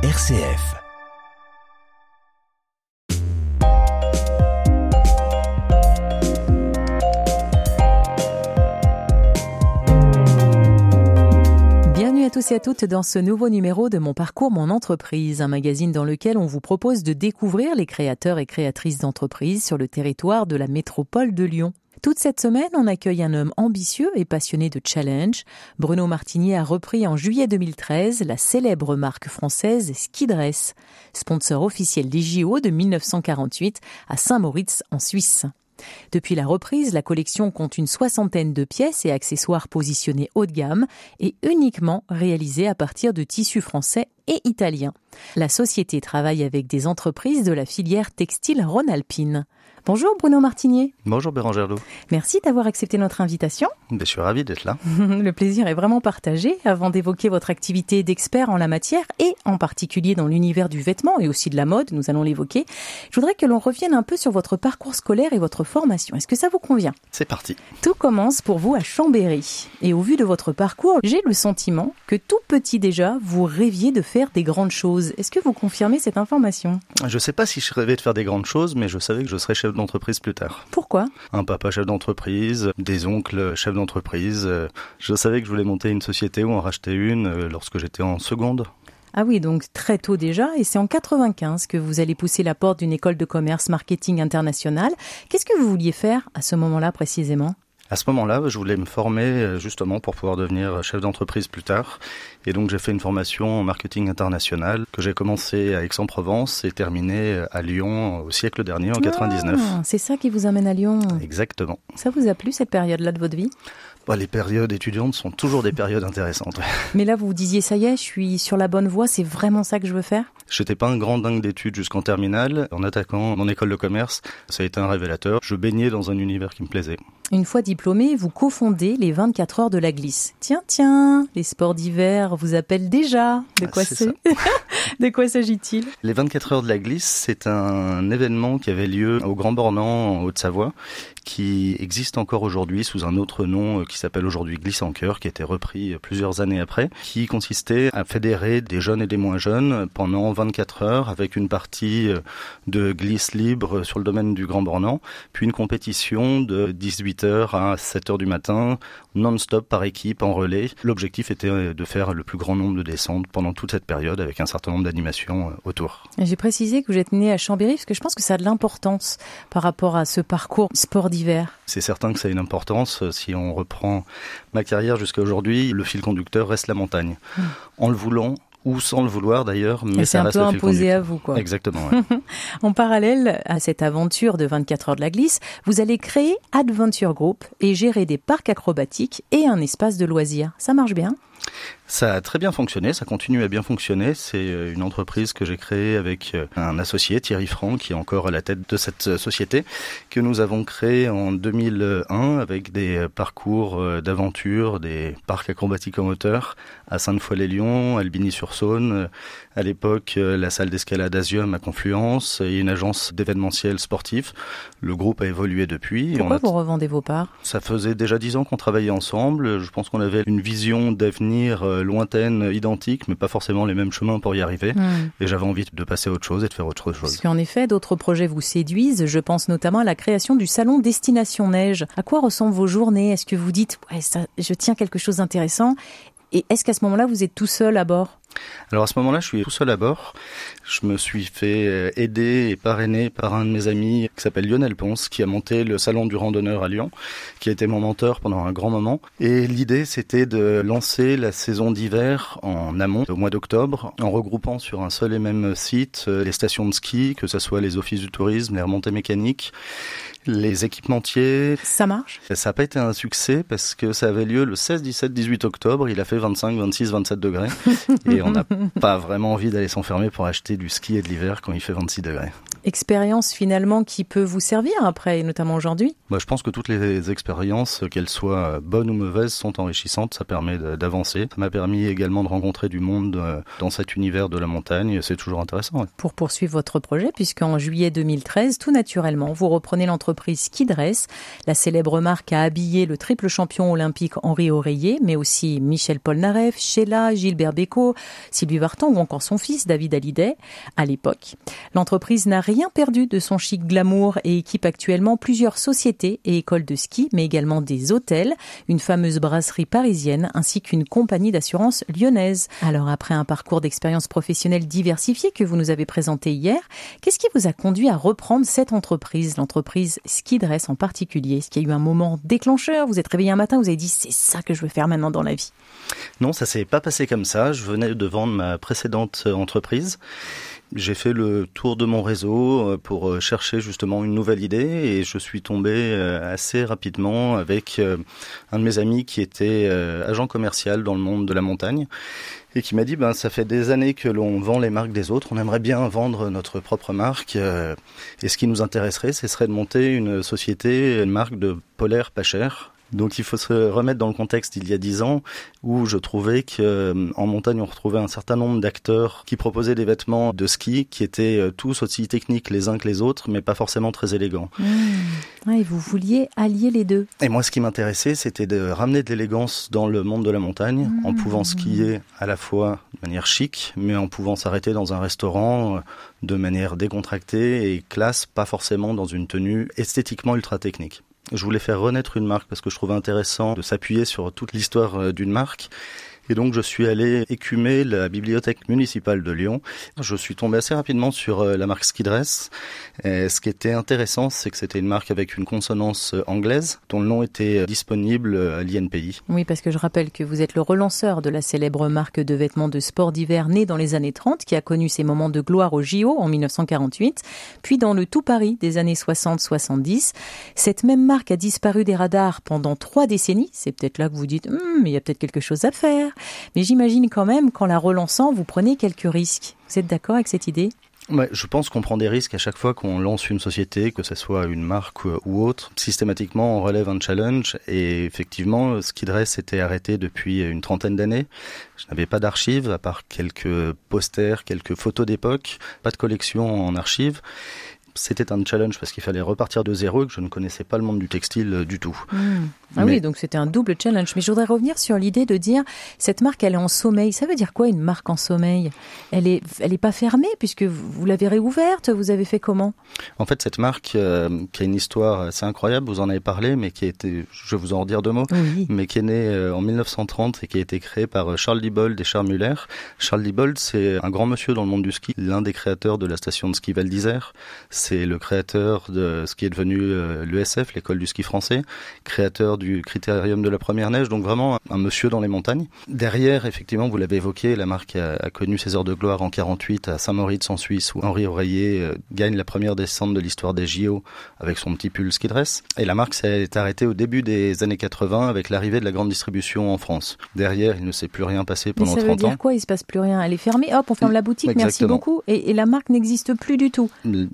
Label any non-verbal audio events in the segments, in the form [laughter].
RCF. Bienvenue à tous et à toutes dans ce nouveau numéro de Mon Parcours, Mon Entreprise, un magazine dans lequel on vous propose de découvrir les créateurs et créatrices d'entreprises sur le territoire de la métropole de Lyon. Toute cette semaine, on accueille un homme ambitieux et passionné de challenge. Bruno Martinier a repris en juillet 2013 la célèbre marque française Skidress, sponsor officiel des JO de 1948 à Saint-Moritz en Suisse. Depuis la reprise, la collection compte une soixantaine de pièces et accessoires positionnés haut de gamme et uniquement réalisés à partir de tissus français et italiens. La société travaille avec des entreprises de la filière textile Rhône-Alpine. Bonjour Bruno Martinier. Bonjour Bérangère Lou. Merci d'avoir accepté notre invitation. Je suis ravi d'être là. [laughs] Le plaisir est vraiment partagé. Avant d'évoquer votre activité d'expert en la matière et en particulier dans l'univers du vêtement et aussi de la mode, nous allons l'évoquer, je voudrais que l'on revienne un peu sur votre parcours scolaire et votre formation. Est-ce que ça vous convient? C'est parti. Tout commence pour vous à Chambéry. Et au vu de votre parcours, j'ai le sentiment que tout petit déjà, vous rêviez de faire des grandes choses. Est-ce que vous confirmez cette information? Je ne sais pas si je rêvais de faire des grandes choses, mais je savais que je serais chef d'entreprise plus tard. Pourquoi? Un papa chef d'entreprise, des oncles chefs d'entreprise. Je savais que je voulais monter une société ou en racheter une euh, lorsque j'étais en seconde. Ah oui, donc très tôt déjà, et c'est en 95 que vous allez pousser la porte d'une école de commerce marketing international. Qu'est-ce que vous vouliez faire à ce moment-là précisément? À ce moment-là, je voulais me former euh, justement pour pouvoir devenir chef d'entreprise plus tard. Et donc j'ai fait une formation en marketing international que j'ai commencé à Aix-en-Provence et terminé à Lyon au siècle dernier, en 99. Ah, c'est ça qui vous amène à Lyon Exactement. Ça vous a plu cette période-là de votre vie? Bah, les périodes étudiantes sont toujours des périodes intéressantes. Mais là, vous vous disiez, ça y est, je suis sur la bonne voie, c'est vraiment ça que je veux faire? J'étais pas un grand dingue d'études jusqu'en terminale. En attaquant mon école de commerce, ça a été un révélateur. Je baignais dans un univers qui me plaisait. Une fois diplômé, vous cofondez les 24 heures de la glisse. Tiens, tiens, les sports d'hiver vous appellent déjà. De quoi Ah, c'est [laughs] De quoi s'agit-il? Les 24 heures de la glisse, c'est un événement qui avait lieu au Grand Bornand, en Haute-Savoie, qui existe encore aujourd'hui sous un autre nom euh, qui s'appelle aujourd'hui Glisse en cœur, qui a été repris plusieurs années après, qui consistait à fédérer des jeunes et des moins jeunes pendant 24 heures avec une partie euh, de glisse libre sur le domaine du Grand Bornand, puis une compétition de 18h à 7h du matin, non-stop par équipe en relais. L'objectif était de faire le plus grand nombre de descentes pendant toute cette période avec un certain nombre d'animations euh, autour. J'ai précisé que vous êtes né à Chambéry parce que je pense que ça a de l'importance par rapport à ce parcours sport d'hiver. C'est certain que ça a une importance. Si on reprend ma carrière jusqu'à aujourd'hui, le fil conducteur reste la montagne. Mmh. En le voulant, ou sans le vouloir d'ailleurs, mais c'est un peu imposé à vous, quoi. Exactement. ouais. [laughs] En parallèle à cette aventure de 24 heures de la glisse, vous allez créer Adventure Group et gérer des parcs acrobatiques et un espace de loisirs. Ça marche bien? Ça a très bien fonctionné, ça continue à bien fonctionner. C'est euh, une entreprise que j'ai créée avec euh, un associé, Thierry Franck, qui est encore à la tête de cette euh, société, que nous avons créée en 2001 avec des parcours d'aventure, des parcs acrobatiques en moteur à Sainte-Foy-les-Lyons, Albigny-sur-Saône, à l'époque la salle d'escalade Asium à Confluence et une agence d'événementiel sportif. Le groupe a évolué depuis. on Pourquoi a- vous revendez vos parts? Ça faisait déjà dix ans qu'on travaillait ensemble. Je pense qu'on avait une vision d'avenir euh, lointaine, identique, mais pas forcément les mêmes chemins pour y arriver. Hmm. Et j'avais envie de passer à autre chose et de faire autre Parce chose. qu'en effet, d'autres projets vous séduisent. Je pense notamment à la création du salon Destination Neige. À quoi ressemblent vos journées? Est-ce que vous dites, ouais, ça, je tiens quelque chose d'intéressant? Et est-ce qu'à ce moment-là, vous êtes tout seul à bord? Alors à ce moment-là, je suis tout seul à bord. Je me suis fait euh, aider et parrainer par un de mes amis qui s'appelle Lionel Ponce, qui a monté le salon du randonneur à Lyon, qui a été mon mentor pendant un grand moment. Et l'idée, c'était de lancer la saison d'hiver en amont, au mois d'octobre, en regroupant sur un seul et même site euh, les stations de ski, que ce soit les offices du tourisme, les remontées mécaniques, les équipementiers. Ça marche? Ça n'a pas été un succès parce que ça avait lieu le 16, 17, 18 octobre. Il a fait 25, 26, 27 degrés. [laughs] Et on n'a pas vraiment envie d'aller s'enfermer pour acheter du ski et de l'hiver quand il fait 26 degrés. Expérience finalement qui peut vous servir après, et notamment aujourd'hui bah, Je pense que toutes les expériences, qu'elles soient bonnes ou mauvaises, sont enrichissantes. Ça permet d'avancer. Ça m'a permis également de rencontrer du monde euh, dans cet univers de la montagne. C'est toujours intéressant. Pour poursuivre votre projet, puisqu'en juillet 2013, tout naturellement, vous reprenez l'entreprise Skidress. La célèbre marque a habillé le triple champion olympique Henri Oreiller, mais aussi Michel Polnareff, Sheila, Gilbert Bécaud, Sylvie Vartan ou encore son fils David Hallyday à l'époque. L'entreprise n'a rien perdu de son chic glamour et équipe actuellement plusieurs sociétés et écoles de ski, mais également des hôtels, une fameuse brasserie parisienne ainsi qu'une compagnie d'assurance lyonnaise. Alors après un parcours d'expérience professionnelle diversifié que vous nous avez présenté hier, qu'est-ce qui vous a conduit à reprendre cette entreprise, l'entreprise Skidress en particulier? Est-ce qu'il y a eu un moment déclencheur? Vous êtes réveillé un matin, vous avez dit c'est ça que je veux faire maintenant dans la vie Non, ça s'est pas passé comme ça. Je venais de vendre ma précédente entreprise j'ai fait le tour de mon réseau euh, pour euh, chercher justement une nouvelle idée et je suis tombé euh, assez rapidement avec un de mes amis qui était agent commercial dans le monde de la montagne et qui m'a dit ben ça fait des années que l'on vend les marques des autres, on aimerait bien vendre notre propre marque et ce qui nous intéresserait ce serait de monter une société, une marque de polaire pas cher donc il faut se remettre dans le contexte il y a dix ans où je trouvais qu'en euh, montagne on retrouvait un certain nombre d'acteurs qui proposaient des vêtements de ski qui étaient euh, tous aussi techniques les uns que les autres mais pas forcément très élégants. Mmh. et vous vouliez allier les deux. Et moi ce qui m'intéressait c'était de ramener de l'élégance dans le monde de la montagne en mmh. pouvant skier à la fois de manière chic mais en pouvant s'arrêter dans un restaurant euh, de manière décontractée et classe, pas forcément dans une tenue esthétiquement ultra technique. Je voulais faire renaître une marque parce que je trouvais intéressant de s'appuyer sur toute l'histoire euh, d'une marque et donc je suis allé écumer la bibliothèque municipale de Lyon. Je suis tombé assez rapidement sur euh, la marque Skidress. Ce qui était intéressant, c'est que c'était une marque avec une consonance euh, anglaise dont le nom était euh, disponible à l'INPI. Oui, parce que je rappelle que vous êtes le relanceur de la célèbre marque de vêtements de sport d'hiver née dans les années 30 qui a connu ses moments de gloire au JO en 1948, puis dans le tout Paris des années 60-70. Cette même marque a disparu des radars pendant trois décennies. C'est peut-être là que vous dites, hum, il y a peut-être quelque chose à faire. Mais j'imagine quand même qu'en la relançant, vous prenez quelques risques. Vous êtes d'accord avec cette idée? Je pense qu'on prend des risques à chaque fois qu'on lance une société, que ce soit une marque ou autre. Systématiquement, on relève un challenge et effectivement, Skidress s'était arrêté depuis une trentaine d'années. Je n'avais pas d'archives, à part quelques posters, quelques photos d'époque, pas de collection en archives c'était un challenge parce qu'il fallait repartir de zéro et que je ne connaissais pas le monde du textile euh, du tout. Hmm. Ah oui, donc c'était un double challenge. Mais je voudrais revenir sur l'idée de dire cette marque, elle est en sommeil. Ça veut dire quoi une marque en sommeil? Elle est, elle est pas fermée puisque vous l'avez réouverte? Vous avez fait comment? En fait, cette marque euh, qui a une histoire assez incroyable. Vous en avez parlé, mais qui a été, je vais vous en redire deux mots, mais qui est née euh, en 1930 et qui a été créée par Charles Diebold et Charles Muller. Charles Diebold, c'est un grand monsieur dans le monde du ski, l'un des créateurs de la station de ski Val d'Isère c'est le créateur de ce qui est devenu euh, l'ESF, l'école du ski français, créateur du critérium de la première neige, donc vraiment un monsieur dans les montagnes. Derrière, effectivement, vous l'avez évoqué, la marque a, connu ses heures de gloire en 48 à Saint-Moritz en Suisse, où Henri Oreiller euh, gagne la première descente de l'histoire des JO avec son petit pull ski dress. Et la marque s'est arrêtée au début des années 80 avec l'arrivée de la grande distribution en France. Derrière, il ne s'est plus rien passé pendant 30 ans. Ça veut dire quoi Il se passe plus rien? Elle est fermée, hop, on ferme la boutique, merci beaucoup. Et, la marque n'existe plus du tout. Ils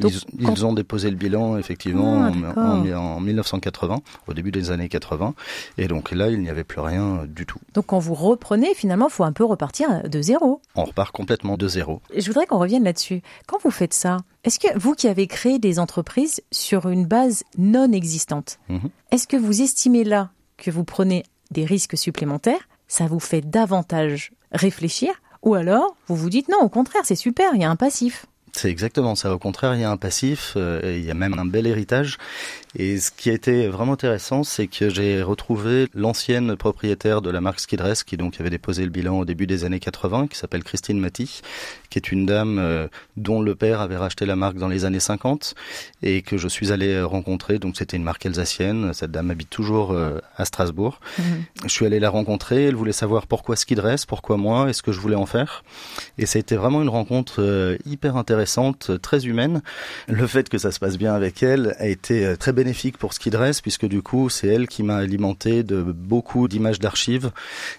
ont déposé le bilan effectivement ah, en, 1980, au début des années 80, et donc là il n'y avait plus rien du tout. Donc quand vous reprenez, finalement, il faut un peu repartir de zéro. On repart complètement de zéro. Je voudrais qu'on revienne là-dessus. Quand vous faites ça, est-ce que vous qui avez créé des entreprises sur une base non existante, mhm. est-ce que vous estimez là que vous prenez des risques supplémentaires Ça vous fait davantage réfléchir ou alors, vous vous dites non, au contraire, c'est super, il y a un passif? C'est exactement ça. Au contraire, il y a un passif, euh, il y a même un bel héritage. Et ce qui a été vraiment intéressant, c'est que j'ai retrouvé l'ancienne propriétaire de la marque Skidress, qui donc avait déposé le bilan au début des années 80, qui s'appelle Christine Maty, qui est une dame euh, dont le père avait racheté la marque dans les années 50 et que je suis allé rencontrer. Donc c'était une marque alsacienne. Cette dame habite toujours euh, à Strasbourg. Mhm. Je suis allé la rencontrer. Elle voulait savoir pourquoi Skidress, pourquoi moi, et ce que je voulais en faire. Et ça a été vraiment une rencontre hyper intéressante intéressante, très humaine. Le fait que ça se passe bien avec elle a été très bénéfique pour Ski Dress puisque du coup c'est elle qui m'a alimenté de beaucoup d'images d'archives.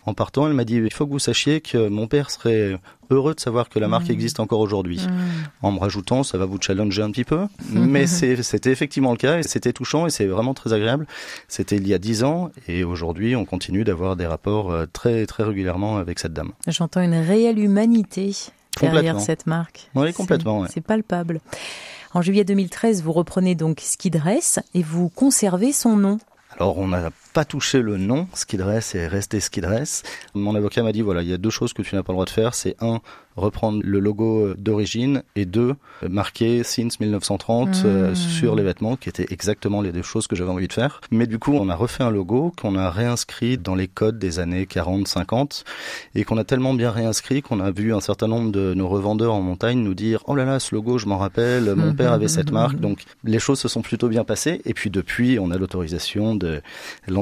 En partant, elle m'a dit il faut que vous sachiez que mon père serait heureux de savoir que la marque mmh. existe encore aujourd'hui. Mmh. En me rajoutant, ça va vous challenger un petit peu, [laughs] mais c'était effectivement le cas et c'était touchant et c'est vraiment très agréable. C'était il y a dix ans et aujourd'hui, on continue d'avoir des rapports euh, très très régulièrement avec cette dame. J'entends une réelle humanité derrière cette marque. Oui, complètement. C'est palpable. En juillet 2013, vous reprenez donc Ski Dress et vous conservez son nom. Pas touché le nom Ski Dress et resté Ski Dress. Mon avocat m'a dit voilà, il y a deux choses que tu n'as pas le droit de faire, c'est un reprendre le logo d'origine et deux, marquer since 1930 euh, mmh. sur les vêtements, qui étaient exactement les deux choses que j'avais envie de faire. Mais du coup, on a refait un logo qu'on a réinscrit dans les codes des années 40, 50 et qu'on a tellement bien réinscrit qu'on a vu un certain nombre de nos revendeurs en montagne nous dire oh là là, ce logo, je m'en rappelle, mon père avait cette marque. Donc les choses se sont plutôt bien passées. Et puis depuis, on a l'autorisation de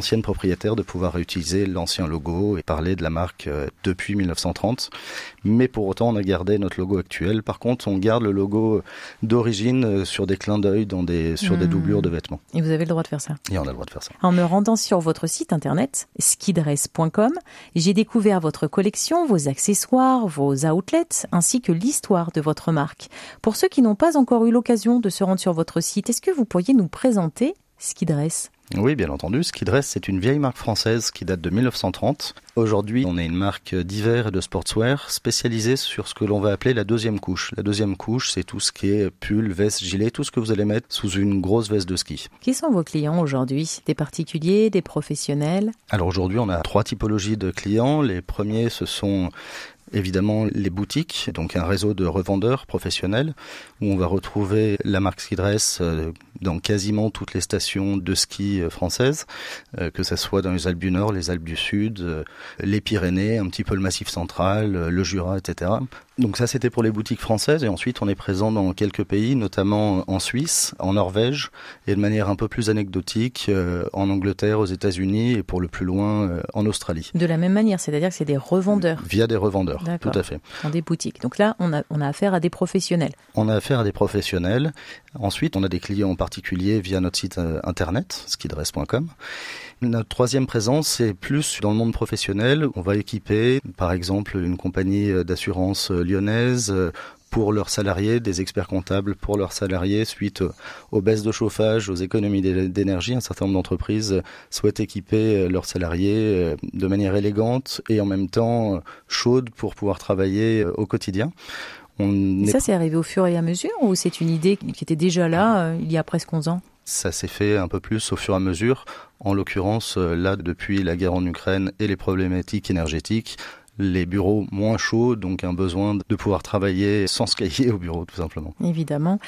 l'ancienne propriétaire de pouvoir réutiliser l'ancien logo et parler de la marque euh, depuis 1930. Mais pour autant, on a gardé notre logo actuel. Par contre, on garde le logo d'origine euh, sur des clins d'œil dans des, sur des hmm. doublures de vêtements. Et vous avez le droit de faire ça Et on a le droit de faire ça. En me rendant sur votre site internet, skidress.com, j'ai découvert votre collection, vos accessoires, vos outlets, ainsi que l'histoire de votre marque. Pour ceux qui n'ont pas encore eu l'occasion de se rendre sur votre site, est-ce que vous pourriez nous présenter Skidress? Oui, bien entendu. Skidress, c'est une vieille marque française qui date de 1930. Aujourd'hui, on est une marque d'hiver et de sportswear spécialisée sur ce que l'on va appeler la deuxième couche. La deuxième couche, c'est tout ce qui est pull, veste, gilet, tout ce que vous allez mettre sous une grosse veste de ski. Qui sont vos clients aujourd'hui? Des particuliers, des professionnels? Alors aujourd'hui, on a trois typologies de clients. Les premiers, ce sont évidemment les boutiques, donc un réseau de revendeurs professionnels où on va retrouver la marque Skidress euh, dans quasiment toutes les stations de ski euh, françaises, euh, que ce soit dans les Alpes du Nord, les Alpes du Sud, les Pyrénées, un petit peu le Massif central, le Jura, etc. Donc ça c'était pour les boutiques françaises et ensuite on est présent dans quelques pays, notamment en Suisse, en Norvège et de manière un peu plus anecdotique en Angleterre, aux États-Unis et pour le plus loin en Australie. De la même manière, c'est-à-dire que c'est des revendeurs. Via des revendeurs. Tout à fait. Dans des boutiques. Donc là, on a, on a affaire à des professionnels. On a affaire à des professionnels. Ensuite, on a des clients en particulier via notre site euh, internet, skidress.com. Notre troisième présence, c'est plus dans le monde professionnel. On va équiper, par exemple, une compagnie euh, d'assurance euh, lyonnaise pour leurs salariés, des experts comptables pour leurs salariés suite aux baisses de chauffage, aux économies d'énergie. Un certain nombre d'entreprises souhaitent équiper euh, leurs salariés euh, de manière élégante et en même temps euh, chaude pour pouvoir travailler au quotidien. On ça, c'est arrivé au fur et à mesure ou c'est une idée qui était déjà là il y a presque 11 ans? Ça s'est fait un peu plus au fur et à mesure. En l'occurrence, là, depuis la guerre en Ukraine et les problématiques énergétiques, les bureaux moins chauds, donc un besoin de pouvoir travailler sans se cahier au bureau, tout simplement. Évidemment.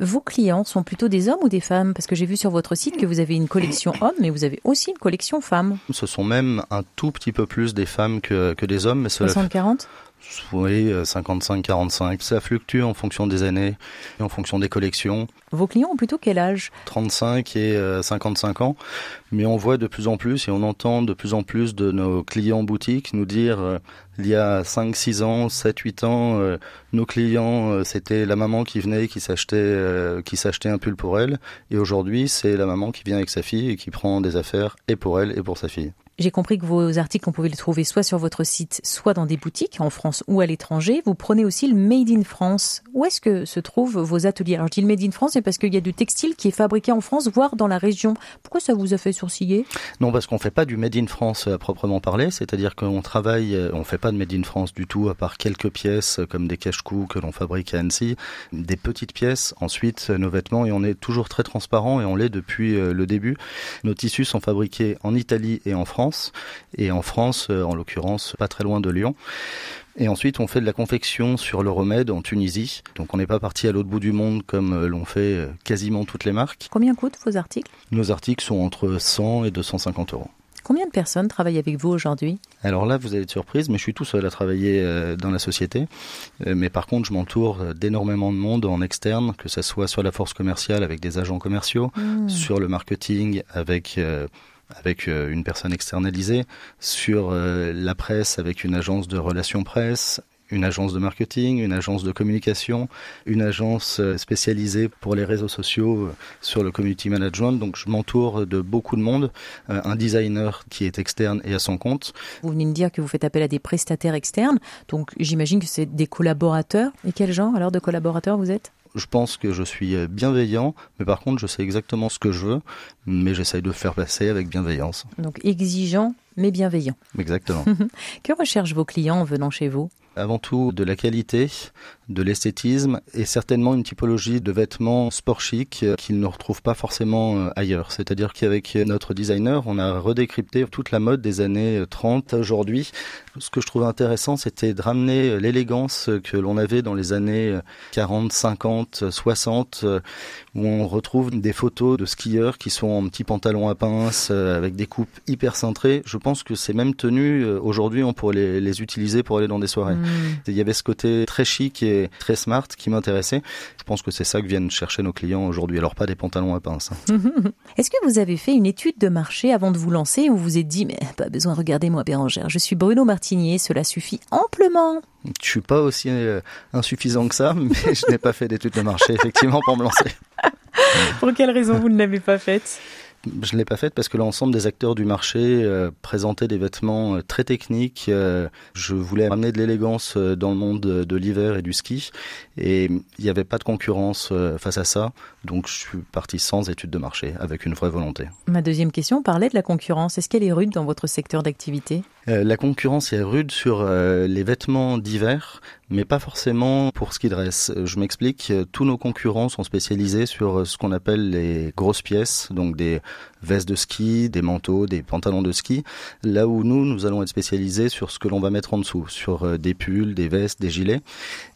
Vos clients sont plutôt des hommes ou des femmes? Parce que j'ai vu sur votre site que vous avez une collection [coughs] hommes, mais vous avez aussi une collection femmes. Ce sont même un tout petit peu plus des femmes que, que des hommes. 60-40 oui, 55-45. Euh, Ça fluctue en fonction des années et en fonction des collections. Vos clients ont plutôt quel âge? 35 et 55 euh, ans. Mais on voit de plus en plus et on entend de plus en plus de nos clients boutiques nous dire euh, il y a 5, 6 ans, 7, 8 ans, nos clients, c'était la maman qui venait qui s'achetait qui s'achetait un pull pour elle. Et aujourd'hui, c'est la maman qui vient avec sa fille et qui prend des affaires et pour elle et pour sa fille. J'ai compris que vos articles, on pouvait les trouver soit sur votre site, soit dans des boutiques en France ou à l'étranger. Vous prenez aussi le Made in France. Où est-ce que se trouvent vos ateliers? Alors je dis le Made in France, c'est parce qu'il y a du textile qui est fabriqué en France, voire dans la région. Pourquoi ça vous a fait sourciller? Non, parce qu'on fait pas du Made in France à proprement parler. C'est-à-dire qu'on travaille, on fait pas de Made in France du tout, à part quelques pièces comme des cache-coups que l'on fabrique à Annecy, des petites pièces. Ensuite, nos vêtements et on est toujours très transparent et on l'est depuis euh, le début. Nos tissus sont fabriqués en Italie et en France et en France, euh, en l'occurrence, pas très loin de Lyon. Et ensuite, on fait de la confection sur le remède en Tunisie. Donc, on n'est pas parti à l'autre bout du monde comme euh, l'ont fait euh, quasiment toutes les marques. Combien coûtent vos articles? Nos articles sont entre 100 et 250 euros. Combien de personnes travaillent avec vous aujourd'hui? Alors là, vous allez être surprise, mais je suis tout seul à travailler dans la société. Mais par contre, je m'entoure d'énormément de monde en externe, que ce soit sur la force commerciale avec des agents commerciaux, mmh. sur le marketing avec avec euh, une personne externalisée, sur euh, la presse avec une agence de relations presse, une agence de marketing, une agence de communication, une agence euh, spécialisée pour les réseaux sociaux sur le community management. Donc je m'entoure de beaucoup de monde, un designer qui est externe et à son compte. Vous venez de dire que vous faites appel à des prestataires externes, donc j'imagine que c'est des collaborateurs. Et quel genre alors de collaborateurs vous êtes? Je pense que je suis bienveillant, mais par contre, je sais exactement ce que je veux, mais j'essaye de faire passer avec bienveillance. Donc exigeant, mais bienveillant. Exactement. [laughs] que recherchent vos clients en venant chez vous? Avant tout de la qualité, de l'esthétisme et certainement une typologie de vêtements sport chic qu'ils ne retrouvent pas forcément euh, ailleurs. C'est-à-dire qu'avec notre designer, on a redécrypté toute la mode des années 30 aujourd'hui. Ce que je trouvais intéressant, c'était de ramener l'élégance que l'on avait dans les années 40, 50, 60, où on retrouve des photos de skieurs qui sont en petits pantalons à pince, euh, avec des coupes hyper cintrées. Je pense que ces mêmes tenues, euh, aujourd'hui, on pourrait les, utiliser pour aller dans des soirées. Mmh. Il y avait ce côté très chic et très smart qui m'intéressait. Je pense que c'est ça que viennent chercher nos clients aujourd'hui. Alors pas des pantalons à pince. Hein. [laughs] Est-ce que vous avez fait une étude de marché avant de vous lancer ou vous vous êtes dit mais pas besoin de regarder moi Bérangère, je suis Bruno Martinier, cela suffit amplement. Je suis pas aussi euh, insuffisant que ça, [laughs] mais je n'ai pas fait d'étude de marché effectivement pour me lancer. [laughs] pour quelle raison vous ne l'avez pas faite? Je ne l'ai pas faite parce que l'ensemble des acteurs du marché euh, présentaient des vêtements euh, très techniques. Euh, je voulais amener de l'élégance dans le monde de, l'hiver et du ski. Et il n'y avait pas de concurrence face à ça. Donc je suis parti sans étude de marché, avec une vraie volonté. Ma deuxième question parlait de la concurrence. Est-ce qu'elle est rude dans votre secteur d'activité? La concurrence est rude sur les vêtements d'hiver, mais pas forcément pour ce qui dresse. Je m'explique, tous nos concurrents sont spécialisés sur ce qu'on appelle les grosses pièces, donc des vestes de ski, des manteaux, des pantalons de ski, là où nous, nous allons être spécialisés sur ce que l'on va mettre en dessous, sur euh, des pulls, des vestes, des gilets.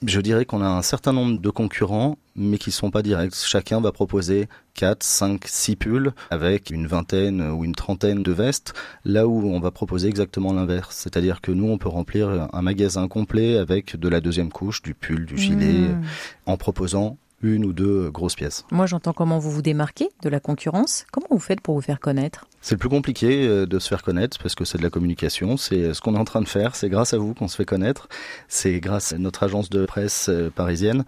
Je dirais qu'on a un certain nombre de concurrents, mais qui ne sont pas directs. Chacun va proposer 4, 5, 6 pulls avec une vingtaine ou une trentaine de vestes, là où on va proposer exactement l'inverse. C'est-à-dire que nous, on peut remplir un magasin complet avec de la deuxième couche, du pull, du gilet, mmh. en proposant une ou deux grosses pièces. Moi, j'entends comment vous vous démarquez de la concurrence. Comment vous faites pour vous faire connaître? C'est le plus compliqué euh, de se faire connaître parce que c'est de la communication. C'est euh, ce qu'on est en train de faire. C'est grâce à vous qu'on se fait connaître. C'est grâce à notre agence de presse euh, parisienne.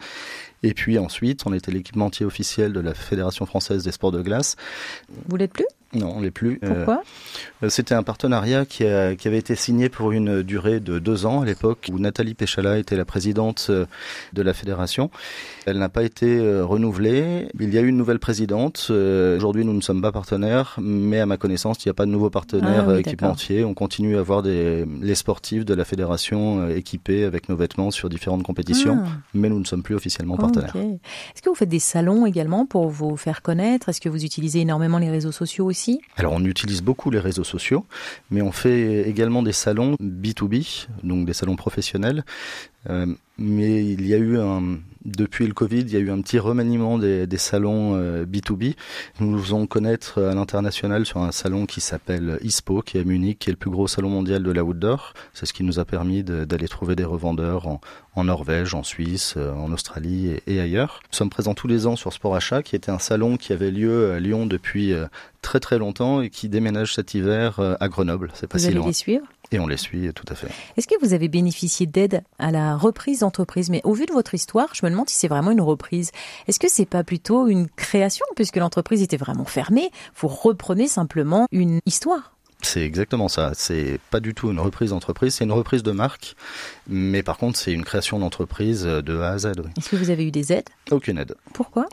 Et puis ensuite, on était l'équipementier officiel de la Fédération française des sports de glace. Vous l'êtes plus? Non, on l'est plus. Pourquoi euh, C'était un partenariat qui, qui, avait été signé pour une durée de deux ans à l'époque où Nathalie Péchala était la présidente euh, de la fédération. Elle n'a pas été euh, renouvelée. Il y a eu une nouvelle présidente. Aujourd'hui, nous ne sommes pas partenaires, mais à ma connaissance, il n'y a pas de nouveau partenaire ah équipementier. On continue à avoir des, les sportifs de la fédération équipés avec nos vêtements sur différentes compétitions, ah. mais nous ne sommes plus officiellement partenaires. Est-ce que vous faites des salons également pour vous faire connaître? Est-ce que vous utilisez énormément les réseaux sociaux aussi? Alors on utilise beaucoup les réseaux sociaux, mais on fait également des salons B2B, donc des salons professionnels. Euh, mais il y a eu un, depuis le Covid, il y a eu un petit remaniement des, des salons B2B. Euh, nous nous faisons connaître à l'international sur un salon qui s'appelle ISPO, qui est à Munich, qui est le plus gros salon mondial de la outdoor. C'est ce qui nous a permis d'aller trouver des revendeurs en, en, Norvège, en Suisse, euh, en Australie et, ailleurs. Nous sommes présents tous les ans sur Sport Achat, qui était un salon qui avait lieu à Lyon depuis très très longtemps et qui déménage cet hiver à Grenoble. C'est pas Vous allez les suivre? Et on les suit tout à fait. Est-ce que vous avez bénéficié d'aide à la reprise d'entreprise? Mais au vu de votre histoire, je me demande si c'est vraiment une reprise. Est-ce que c'est pas plutôt une création puisque l'entreprise était vraiment fermée? Vous reprenez simplement une histoire. C'est exactement ça. C'est pas du tout une reprise d'entreprise, c'est une reprise de marque. Mais par contre, c'est une création d'entreprise de A à Z. Est-ce que vous avez eu des aides? Aucune aide. Pourquoi?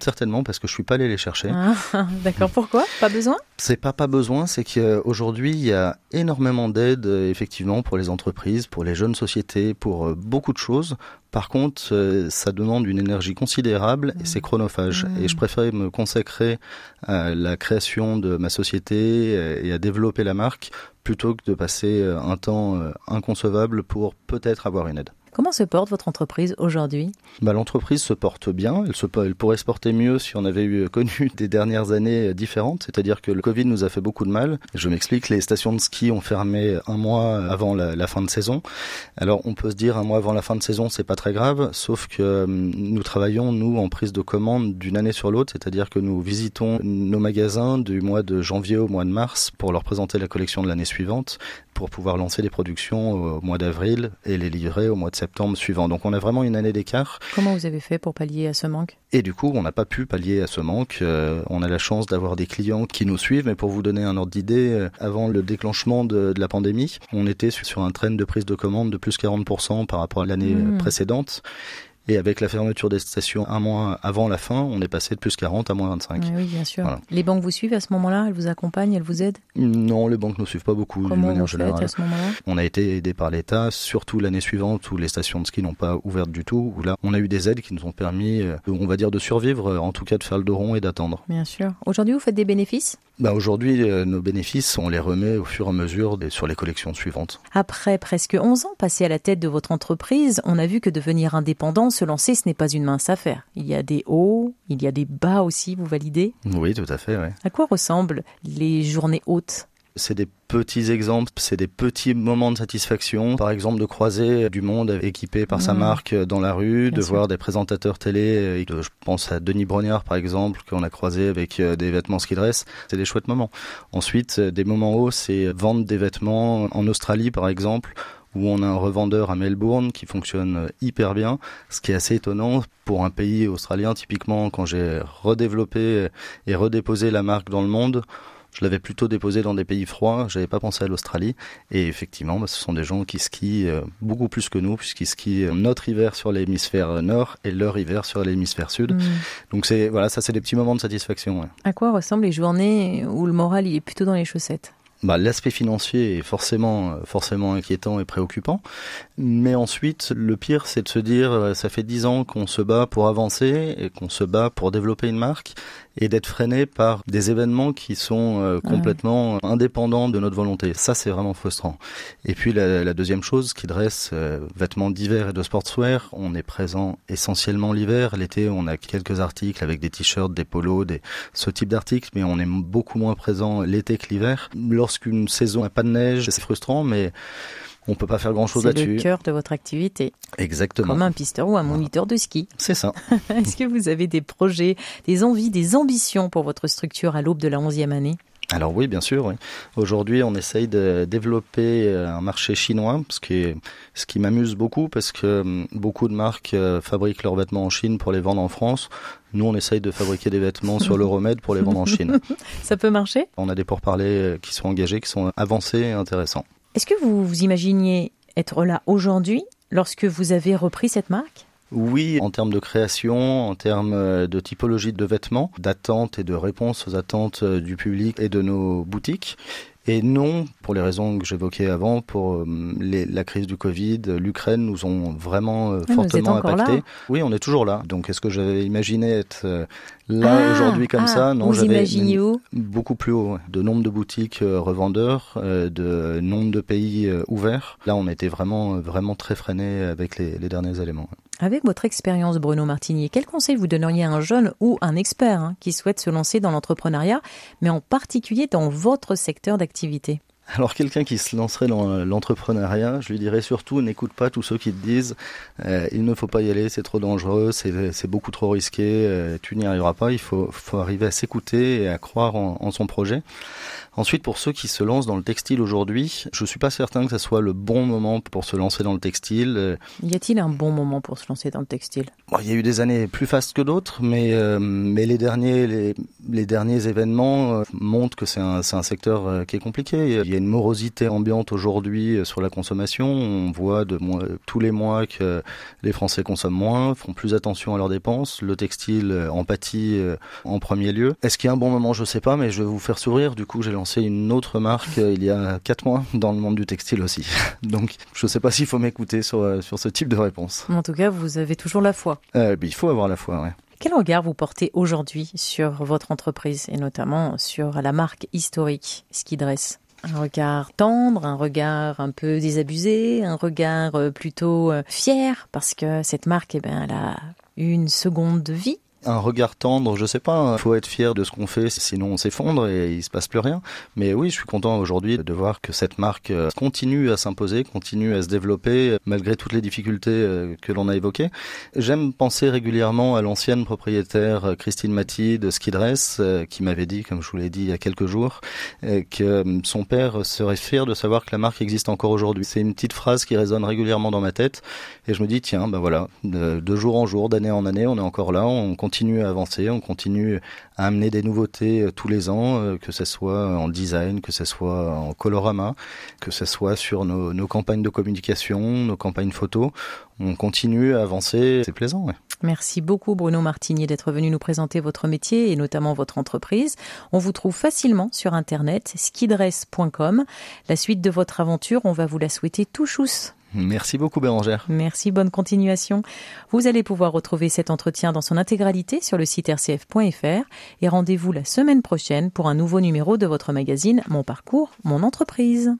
Certainement parce que je suis pas allé les chercher. Ah, [laughs] d'accord. Pourquoi? Pas besoin? C'est pas pas besoin, c'est qu'aujourd'hui il y a énormément d'aides effectivement pour les entreprises, pour les jeunes sociétés, pour euh, beaucoup de choses. Par contre, euh, ça demande une énergie considérable et c'est chronophage. Et je préfère me consacrer à la création de ma société et à développer la marque plutôt que de passer un temps euh, inconcevable pour peut-être avoir une aide. Comment se porte votre entreprise aujourd'hui? Bah, L'entreprise se porte bien. Elle, pourrait se porter mieux si on avait eu, connu [laughs] des dernières années différentes. C'est-à-dire que le Covid nous a fait beaucoup de mal. Je m'explique, les stations de ski ont fermé un mois avant la, fin de saison. Alors on peut se dire un mois avant la fin de saison, c'est pas très grave, sauf que nous travaillons, nous, en prise de commande d'une année sur l'autre. C'est-à-dire que nous visitons nos magasins du mois de janvier au mois de mars pour leur présenter la collection de l'année suivante, pour pouvoir lancer les productions au mois d'avril et les livrer au mois de septembre suivant. Donc on a vraiment une année d'écart. Comment vous avez fait pour pallier à ce manque? Et du coup, on n'a pas pu pallier à ce manque. Euh, on a la chance d'avoir des clients qui nous suivent, mais pour vous donner un ordre d'idée, euh, avant le déclenchement de, de, la pandémie, on était sur un train de prise de commande de plus 40% par rapport à l'année mmh. précédente. Et avec la fermeture des stations un mois avant la fin, on est passé de plus 40 à moins 25. Oui, bien sûr. Les banques vous suivent à ce moment-là? Elles vous accompagnent? Elles vous aident? Non, les banques ne nous suivent pas beaucoup Comment manière générale. à ce on a été aidé par l'État, surtout l'année suivante où les stations de ski n'ont pas ouvert du tout. Où là, on a eu des aides qui nous ont permis, euh, on va dire, de survivre, en tout cas de faire le dos rond et d'attendre. Bien sûr. Aujourd'hui, vous faites des bénéfices? Bah Aujourd'hui, euh, nos bénéfices, on les remet au fur et à mesure sur les collections suivantes. Après presque 11 ans passés à la tête de votre entreprise, on a vu que devenir indépendant, se lancer, ce n'est pas une mince affaire. Il y a des hauts, il y a des bas aussi, vous validez? Oui, tout à fait. Ouais. À quoi ressemblent les journées hautes? C'est des petits exemples, c'est des petits moments de satisfaction. Par exemple, de croiser du monde équipé par sa mmh. marque dans la rue, de voir des présentateurs télé. Je pense à Denis Brognard, par exemple, qu'on a croisé avec euh, des vêtements ski dress. C'est des chouettes moments. Ensuite, euh, des moments hauts, c'est vendre des vêtements en Australie, par exemple où on a un revendeur à Melbourne qui fonctionne euh, hyper bien, ce qui est assez étonnant pour un pays australien. Typiquement, quand j'ai redéveloppé et redéposé la marque dans le monde, je l'avais plutôt déposé dans des pays froids, j'avais pas pensé à l'Australie. Et effectivement, bah, ce sont des gens qui skient euh, beaucoup plus que nous, puisqu'ils skient euh, notre hiver sur l'hémisphère nord et leur hiver sur l'hémisphère sud. Mm. Donc c'est voilà, ça c'est des petits moments de satisfaction. À quoi ressemblent les journées où le moral il est plutôt dans les chaussettes? Bah, l'aspect financier est forcément, forcément inquiétant et préoccupant. Mais ensuite, le pire, c'est de se dire, euh, ça fait dix ans qu'on se bat pour avancer et qu'on se bat pour développer une marque et d'être freiné par des événements qui sont euh, complètement indépendants de notre volonté. Ça, c'est vraiment frustrant. Et puis la, la deuxième chose qui dresse euh, vêtements d'hiver et de sportswear, on est présent essentiellement l'hiver. L'été, on a quelques articles avec des t-shirts, des polos, des ce type d'articles, mais on est beaucoup moins présent l'été que l'hiver. Lorsqu'une saison n'a pas de neige, c'est frustrant, mais on peut pas faire grand chose là-dessus. C'est le cœur de votre activité. Exactement. Comme un pisteur ou un moniteur de ski. C'est ça. [laughs] Est-ce que vous avez des projets, des envies, des ambitions pour votre structure à l'aube de la 11e année? Alors oui, bien sûr. Oui. Aujourd'hui, on essaye de développer euh, un marché chinois, ce qui, ce qui m'amuse beaucoup parce que hum, beaucoup de marques euh, fabriquent leurs vêtements en Chine pour les vendre en France. Nous, on essaye de fabriquer des vêtements sur l'Euromède pour les vendre en Chine. [laughs] Ça peut marcher? On a des pourparlers euh, qui sont engagés, qui sont avancés et intéressants. Est-ce que vous vous imaginiez être là aujourd'hui lorsque vous avez repris cette marque? Oui, en termes de création, en termes euh, de typologie de vêtements, d'attente et de réponse aux attentes euh, du public et de nos boutiques. Et non, pour les raisons que j'évoquais avant, pour euh, les, la crise du Covid, l'Ukraine nous ont vraiment euh, fortement impacté. Oui, on est toujours là. Donc, est-ce que j'avais imaginé être euh, là ah, aujourd'hui comme ah, ça? Non, j'avais beaucoup plus haut. De nombre de boutiques revendeurs, de nombre de pays ouverts. Là, on était vraiment, vraiment très freiné avec les, les derniers éléments. Avec votre expérience, Bruno Martinier, quel conseil vous donneriez à un jeune ou un expert hein, qui souhaite se lancer dans l'entrepreneuriat, mais en particulier dans votre secteur d'activité? Alors quelqu'un qui se lancerait dans l'entrepreneuriat, je lui dirais surtout n'écoute pas tous ceux qui te disent euh, il ne faut pas y aller, c'est trop dangereux, c'est beaucoup trop risqué, euh, tu n'y arriveras pas. Il faut, faut arriver à s'écouter et à croire en, en, son projet. Ensuite, pour ceux qui se lancent dans le textile aujourd'hui, je suis pas certain que ce soit le bon moment pour se lancer dans le textile. Y a-t-il un bon moment pour se lancer dans le textile? Bon, Il y a eu des années plus fastes que d'autres, mais euh, mais les derniers les, les derniers événements montrent que c'est un, un secteur qui est compliqué. Il y a une morosité ambiante aujourd'hui sur la consommation. On voit de tous les mois que les Français consomment moins, font plus attention à leurs dépenses. Le textile en pâtit en premier lieu. Est-ce qu'il y a un bon moment? Je sais pas, mais je vais vous faire sourire. Du coup, j'ai lancé une autre marque euh, il y a quatre mois [laughs] dans le monde du textile aussi. [laughs] Donc, je ne sais pas s'il faut m'écouter sur, euh, sur ce type de réponse. En tout cas, vous avez toujours la foi. Euh, il faut avoir la foi, ouais. Quel regard vous portez aujourd'hui sur votre entreprise et notamment sur la marque historique Ski Dress un regard tendre, un regard un peu désabusé, un regard plutôt fier parce que cette marque, eh ben, elle a une seconde vie un regard tendre, je sais pas, faut être fier de ce qu'on fait, sinon on s'effondre et il se passe plus rien. Mais oui, je suis content aujourd'hui de voir que cette marque euh, continue à s'imposer, continue à se développer malgré toutes les difficultés euh, que l'on a évoquées. J'aime penser régulièrement à l'ancienne propriétaire euh, Christine Maty de Skidress qui m'avait dit, comme je vous l'ai dit il y a quelques jours, que son père serait fier de savoir que la marque existe encore aujourd'hui. C'est une petite phrase qui résonne régulièrement dans ma tête et je me dis tiens, ben voilà, de, jour en jour, d'année en année, on est encore là, on continue à avancer, on continue à amener des nouveautés euh, tous les ans, euh, que ce soit en design, que ce soit en colorama, que ce soit sur nos, campagnes de communication, nos campagnes photos. On continue à avancer, c'est plaisant. Merci beaucoup Bruno Martinier d'être venu nous présenter votre métier et notamment votre entreprise. On vous trouve facilement sur internet skidress.com. La suite de votre aventure, on va vous la souhaiter tout chousse. Merci beaucoup Bérangère. Merci, bonne continuation. Vous allez pouvoir retrouver cet entretien dans son intégralité sur le site rcf.fr et rendez-vous la semaine prochaine pour un nouveau numéro de votre magazine Mon parcours, mon entreprise.